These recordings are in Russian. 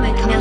美康。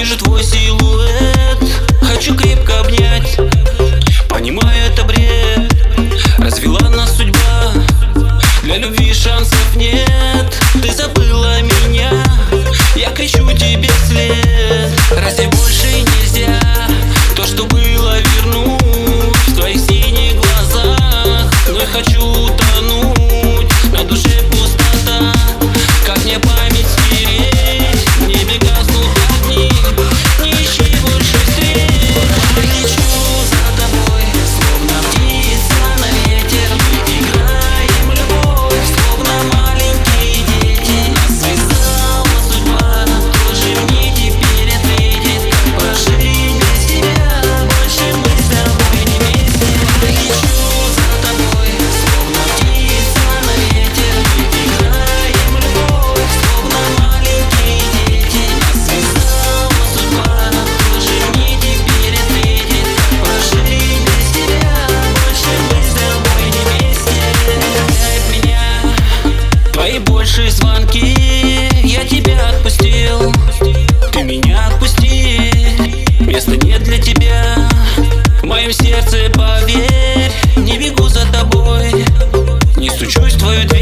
Вижу твой силуэт, хочу крепко обнять. Понимаю, это бред, развела нас судьба. Для любви шансов нет, ты забыла меня. Я кричу тебе вслед, разве больше звонки. Я тебя отпустил. Ты меня отпусти. Места нет для тебя. В моем сердце поверь. Не бегу за тобой. Не стучусь в твою дверь.